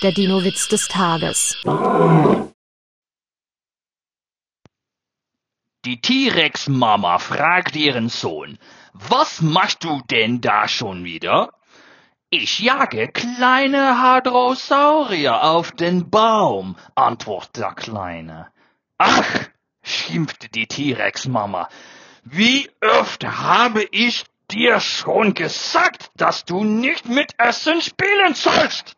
Der Dino-Witz des Tages. Die T-Rex-Mama fragt ihren Sohn, was machst du denn da schon wieder? Ich jage kleine Hadrosaurier auf den Baum, antwortet der Kleine. Ach, schimpfte die T-Rex-Mama, wie oft habe ich dir schon gesagt, dass du nicht mit Essen spielen sollst?